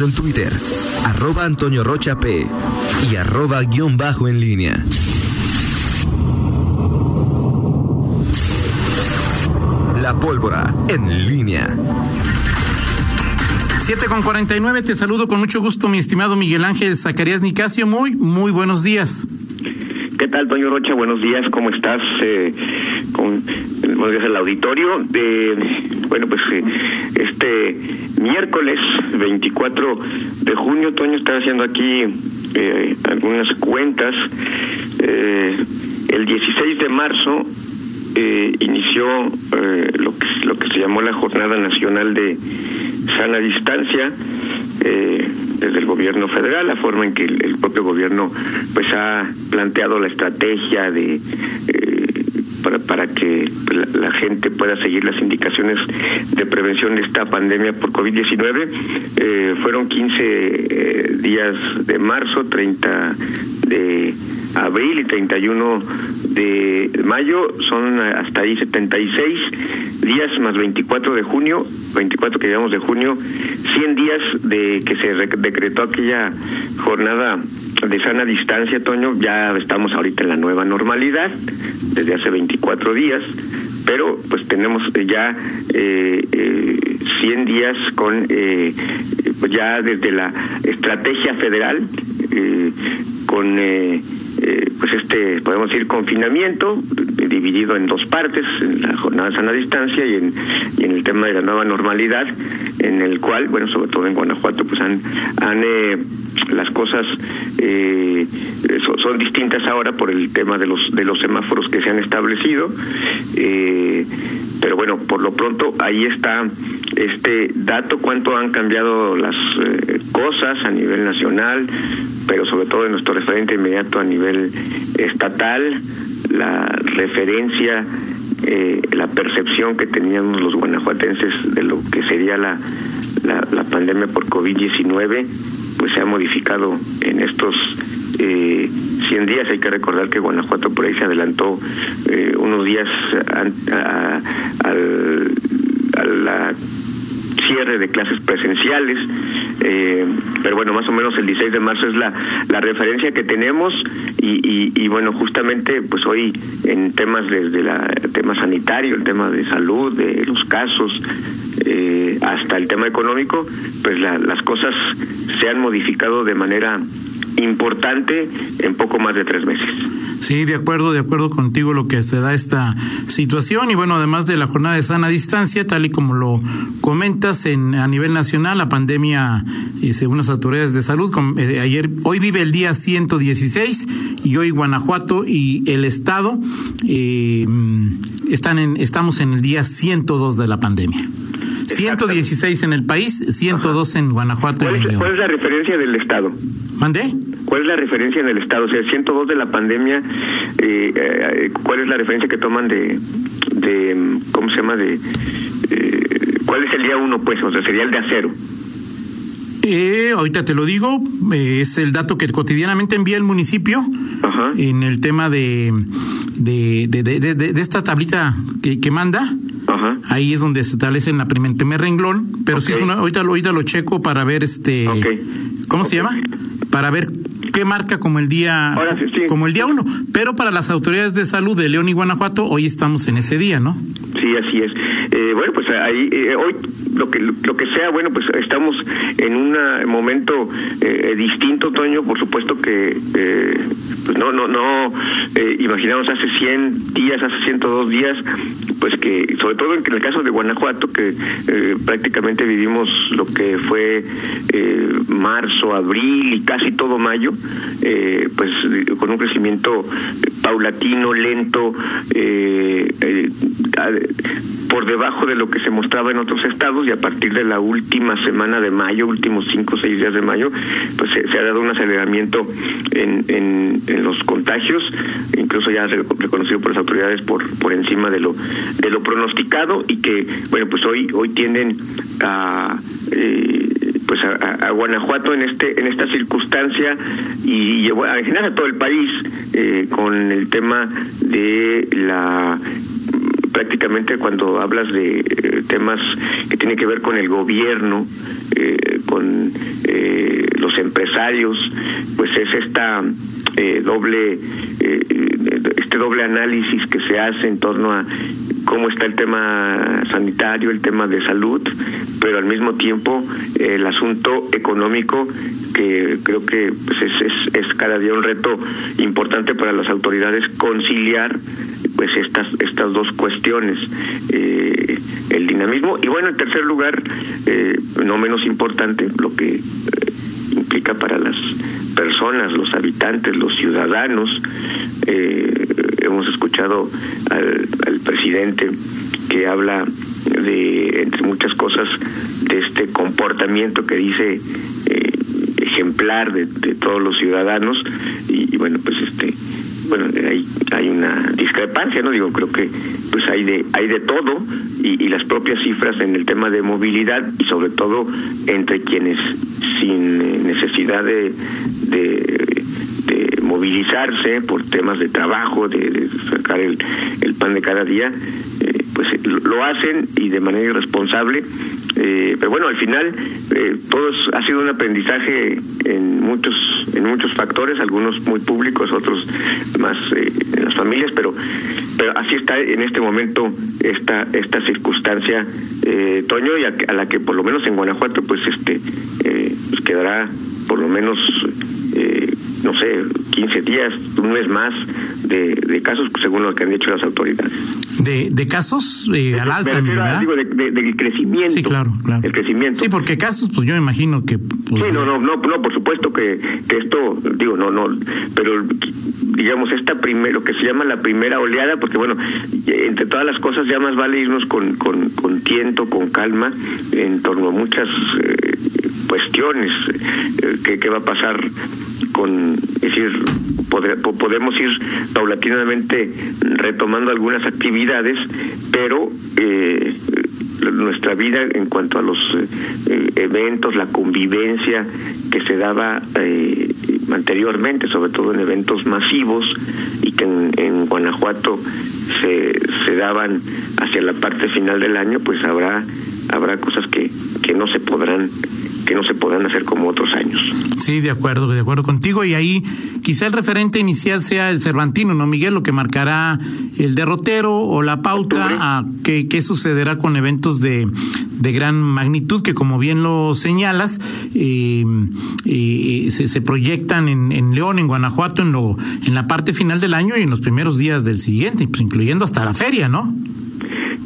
En Twitter, arroba Antonio Rocha P y arroba guion bajo en línea. La pólvora en línea. 7 con 49, te saludo con mucho gusto, mi estimado Miguel Ángel Zacarías Nicasio. Muy, muy buenos días. ¿Qué tal, Toño Rocha? Buenos días, ¿cómo estás? Eh, con, buenos días al auditorio. De, bueno, pues eh, este miércoles 24 de junio, Toño, está haciendo aquí eh, algunas cuentas. Eh, el 16 de marzo inició lo, que, lo que se llamó la Jornada Nacional de Sana Distancia. Eh, desde el gobierno federal, la forma en que el, el propio gobierno pues ha planteado la estrategia de eh, para, para que la, la, gente pueda seguir las indicaciones de prevención de esta pandemia por COVID-19. Eh, fueron 15 eh, días de marzo, 30 de abril y 31 de mayo, son hasta ahí 76 días más 24 de junio, 24 que llevamos de junio, 100 días de que se decretó aquella jornada de sana distancia, Toño, ya estamos ahorita en la nueva normalidad, desde hace 24 días, pero pues tenemos ya eh, eh, 100 días con eh, pues ya desde la estrategia federal eh, con eh, eh, pues este podemos decir confinamiento dividido en dos partes en la jornada de sana distancia y en, el tema de la nueva normalidad en el cual bueno sobre todo en Guanajuato pues han, han eh, las cosas eh, son, son, distintas ahora por el tema de los de los semáforos que se han establecido eh, pero bueno por lo pronto ahí está este dato cuánto han cambiado las eh, cosas a nivel nacional pero sobre todo en nuestro referente inmediato a nivel estatal la referencia eh, la percepción que teníamos los guanajuatenses de lo que sería la, la, la pandemia por COVID-19 pues se ha modificado en estos eh, 100 días. Hay que recordar que Guanajuato por ahí se adelantó eh, unos días a, a, al, a la de clases presenciales, eh, pero bueno, más o menos el 16 de marzo es la, la referencia que tenemos y, y, bueno, justamente pues hoy en temas desde la, tema sanitario, el tema de salud, de los casos, eh, hasta el tema económico, pues la, las cosas se han modificado de manera importante en poco más de tres meses. Sí, de acuerdo, de acuerdo contigo lo que se da esta situación y bueno, además de la jornada de sana distancia, tal y como lo comentas en a nivel nacional, la pandemia, eh, según las autoridades de salud, eh, ayer, hoy vive el día 116 y hoy Guanajuato y el estado eh, están en, estamos en el día 102 de la pandemia. 116 en el país, 102 Ajá. en Guanajuato. ¿Cuál es, ¿Cuál es la referencia del estado? ¿Mandé? ¿Cuál es la referencia en el Estado? O sea, 102 de la pandemia, eh, eh, ¿cuál es la referencia que toman de, de ¿cómo se llama? De, eh, ¿Cuál es el día uno, pues? O sea, sería el de acero. Eh, ahorita te lo digo, eh, es el dato que cotidianamente envía el municipio Ajá. en el tema de, de, de, de, de esta tablita que, que manda. Ahí es donde se establece en la primer, primer renglón, pero okay. sí, una, ahorita, ahorita lo checo para ver este, okay. ¿cómo okay. se llama? Para ver qué marca como el día Ahora, sí, sí. como el día uno, pero para las autoridades de salud de León y Guanajuato hoy estamos en ese día, ¿no? Sí, así es. Eh, bueno, pues ahí eh, hoy lo que lo que sea, bueno, pues estamos en un momento eh, distinto, Toño, por supuesto que eh, pues no no no eh, imaginamos hace 100 días, hace 102 días, pues que sobre todo en el caso de Guanajuato que eh, prácticamente vivimos lo que fue marzo, abril y casi todo mayo, pues con un crecimiento paulatino, lento, eh, eh, por debajo de lo que se mostraba en otros estados y a partir de la última semana de mayo, últimos cinco o seis días de mayo, pues se, ha dado un aceleramiento en, en, en, los contagios, incluso ya reconocido por las autoridades por por encima de lo de lo pronosticado y que bueno pues hoy hoy tienen a eh, pues a, a, Guanajuato en este en esta circunstancia y, y en general a todo el país eh, con el tema de la prácticamente cuando hablas de eh, temas que tienen que ver con el gobierno, eh, con empresarios, pues es esta eh, doble este doble análisis que se hace en torno a cómo está el tema sanitario, el tema de salud, pero al mismo tiempo el asunto económico que creo que pues, es, es, cada día un reto importante para las autoridades conciliar pues estas estas dos cuestiones eh, el dinamismo y bueno en tercer lugar eh, no menos importante lo que implica para las personas los habitantes los ciudadanos. Hemos escuchado al, presidente que habla de entre muchas cosas de este comportamiento que dice ejemplar de, todos los ciudadanos. Y, bueno pues este bueno hay hay una discrepancia no digo creo que pues hay de hay de todo y, las propias cifras en el tema de movilidad y sobre todo entre quienes sin necesidad de, de, movilizarse por temas de trabajo de, sacar el, el pan de cada día eh, pues lo hacen y de manera irresponsable eh, pero bueno, al final eh, todo ha sido un aprendizaje en muchos en muchos factores, algunos muy públicos, otros más eh, en las familias, pero pero así está en este momento esta esta circunstancia, eh, Toño, y a, la que por lo menos en Guanajuato pues este pues quedará por lo menos no sé, 15 días, un mes más de, de casos, según lo que han dicho las autoridades de, de casos eh, al alza, ¿verdad? Digo, de, del crecimiento. Sí, claro, claro. El crecimiento. Sí, porque casos, pues yo imagino que... Pues, sí, no, no, no, no, por supuesto que, que esto, digo, no, no, pero digamos, esta primera, lo que se llama la primera oleada, porque bueno, entre todas las cosas ya más vale irnos con, con, con tiento, con calma, en torno a muchas eh, cuestiones, eh, que va a pasar con, es decir, podemos ir paulatinamente retomando algunas actividades, pero eh, nuestra vida en cuanto a los eh, eventos, la convivencia que se daba eh, anteriormente, sobre todo en eventos masivos y que en, en Guanajuato se, se daban hacia la parte final del año, pues habrá habrá cosas que, que no se podrán que no se podrán hacer como otros años. Sí, de acuerdo, de acuerdo contigo. Y ahí quizá el referente inicial sea el Cervantino, ¿no, Miguel? Lo que marcará el derrotero o la pauta a qué, qué sucederá con eventos de, de gran magnitud que, como bien lo señalas, eh, eh, se, se, proyectan en, en, León, en Guanajuato, en, lo, en la parte final del año y en los primeros días del siguiente, pues incluyendo hasta la feria, ¿no?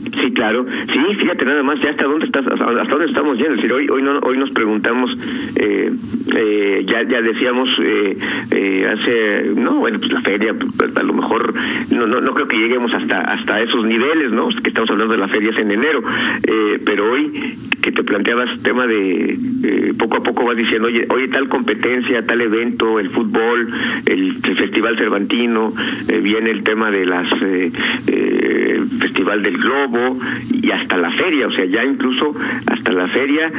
Sí, claro. Sí, fíjate nada más, ya hasta dónde estás, hasta dónde estamos yendo. Es decir, hoy, hoy, no, hoy nos preguntamos, eh, eh, ya, ya decíamos eh, eh, hace, no, bueno, pues la feria, pues, a lo mejor, no, no, no creo que lleguemos hasta, hasta esos niveles, ¿no? Que estamos hablando de las ferias en enero, eh, pero hoy que te planteabas tema de eh, poco a poco vas diciendo, oye, oye, tal competencia, tal evento, el fútbol, el, el Festival Cervantino, viene el tema de las Festival del Globo y hasta la feria, o sea, ya incluso hasta la feria,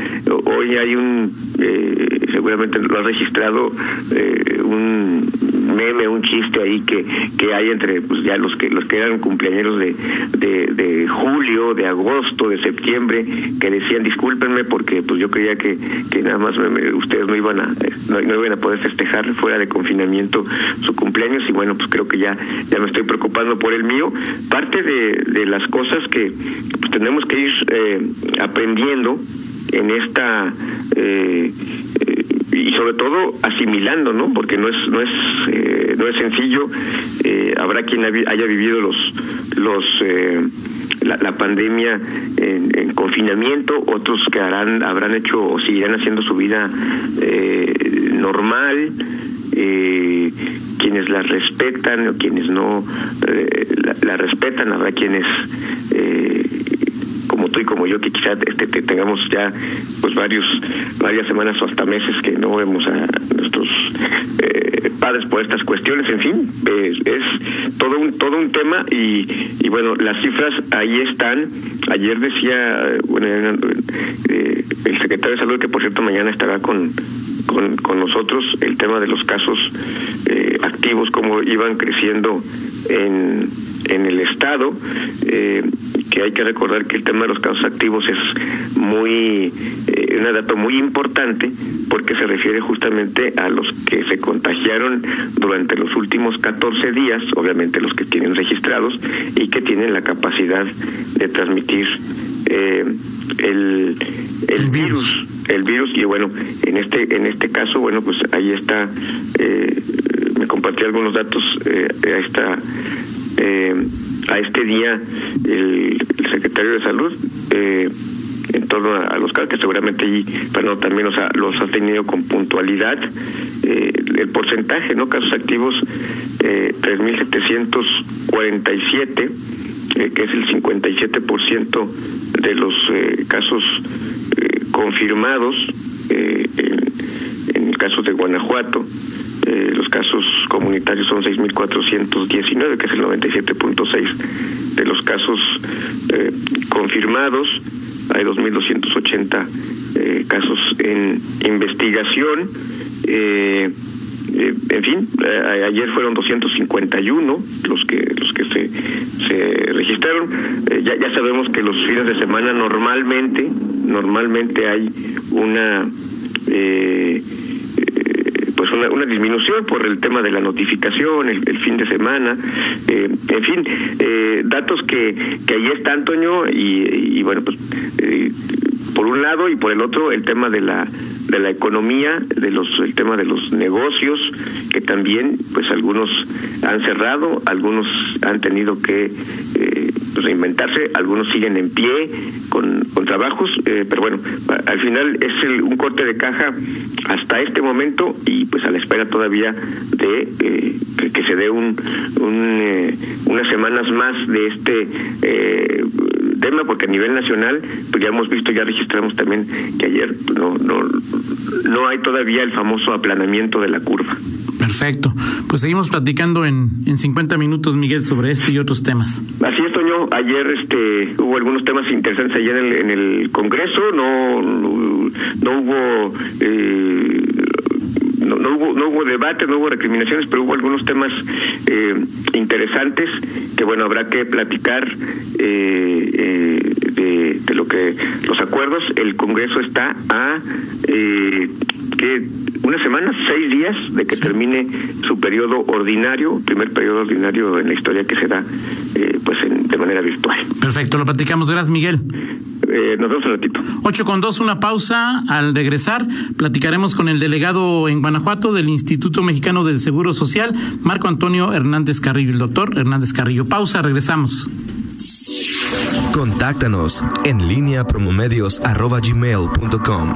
hoy hay un, eh, seguramente lo has registrado, eh, un meme, un chiste ahí que, que hay entre pues ya los que los que eran cumpleaños de, de, julio, de agosto, de septiembre, que decían discúlpenme porque pues yo creía que, que nada más ustedes no iban a no, iban a poder festejar fuera de confinamiento su cumpleaños y bueno pues creo que ya ya me estoy preocupando por el mío. Parte de, de las cosas que pues tenemos que ir eh, aprendiendo en esta eh, y sobre todo asimilando no porque no es no es eh, no es sencillo. Eh, habrá quien haya vivido los los eh, la, la, pandemia en, en, confinamiento, otros que harán, habrán hecho o seguirán haciendo su vida eh, normal, eh, quienes la respetan o quienes no eh, la, la, respetan, habrá quienes eh, como tú y como yo que quizás este, tengamos ya pues varios varias semanas o hasta meses que no vemos a nuestros eh, padres por estas cuestiones en fin eh, es todo un todo un tema y, y bueno las cifras ahí están. Ayer decía bueno, eh, el secretario de salud que por cierto mañana estará con con, con nosotros el tema de los casos eh, activos, cómo iban creciendo en, en el Estado, eh, que hay que recordar que el tema de los casos activos es muy, eh, un dato muy importante porque se refiere justamente a los que se contagiaron durante los últimos 14 días, obviamente los que tienen registrados y que tienen la capacidad de transmitir eh, el, el, virus. el virus y bueno en este en este caso bueno pues ahí está eh, me compartí algunos datos eh, a esta eh, a este día el, secretario de salud eh, en torno a, los casos que seguramente allí pero también los ha, los ha tenido con puntualidad eh, el porcentaje no casos activos eh, 3.747 eh, que es el 57% de los eh, casos eh, confirmados en, en el caso de Guanajuato eh, los casos comunitarios son 6.419, que es el 97.6 de los casos eh, confirmados. Hay 2.280 eh, casos en investigación. Eh, eh, en fin, ayer fueron 251 los que los que se, se registraron. Ya, ya sabemos que los fines de semana normalmente normalmente hay una eh, pues una, una, disminución por el tema de la notificación, el, fin de semana, eh, en fin, eh, datos que, que ahí están, Toño, y, y bueno, pues eh, por un lado y por el otro el tema de la de la economía, de los el tema de los negocios que también pues algunos han cerrado, algunos han tenido que eh, reinventarse, algunos siguen en pie con, con trabajos, eh, pero bueno, al final es el, un corte de caja hasta este momento y pues a la espera todavía de eh, que, que, se dé un, un eh, unas semanas más de este tema porque a nivel nacional pues ya hemos visto ya registramos también que ayer no no no hay todavía el famoso aplanamiento de la curva Perfecto. Pues seguimos platicando en, en 50 minutos, Miguel, sobre este y otros temas. Ayer este, hubo algunos temas interesantes ayer en el, en el Congreso. No, no, hubo... Eh, no, no, hubo no hubo debate, no hubo recriminaciones, pero hubo algunos temas eh, interesantes que bueno habrá que platicar eh, eh, de, de, lo que los acuerdos. El Congreso está a eh, que una semana, seis días de que sí. termine su periodo ordinario, primer periodo ordinario en la historia que se da eh, pues en, de manera virtual. Perfecto, lo platicamos. Gracias, Miguel. Eh, nos vemos un ratito. 8 con 2, una pausa. Al regresar, platicaremos con el delegado en Guanajuato del Instituto Mexicano del Seguro Social, Marco Antonio Hernández Carrillo, el doctor Hernández Carrillo. Pausa, regresamos. Contáctanos en línea promomedios arroba gmail.com.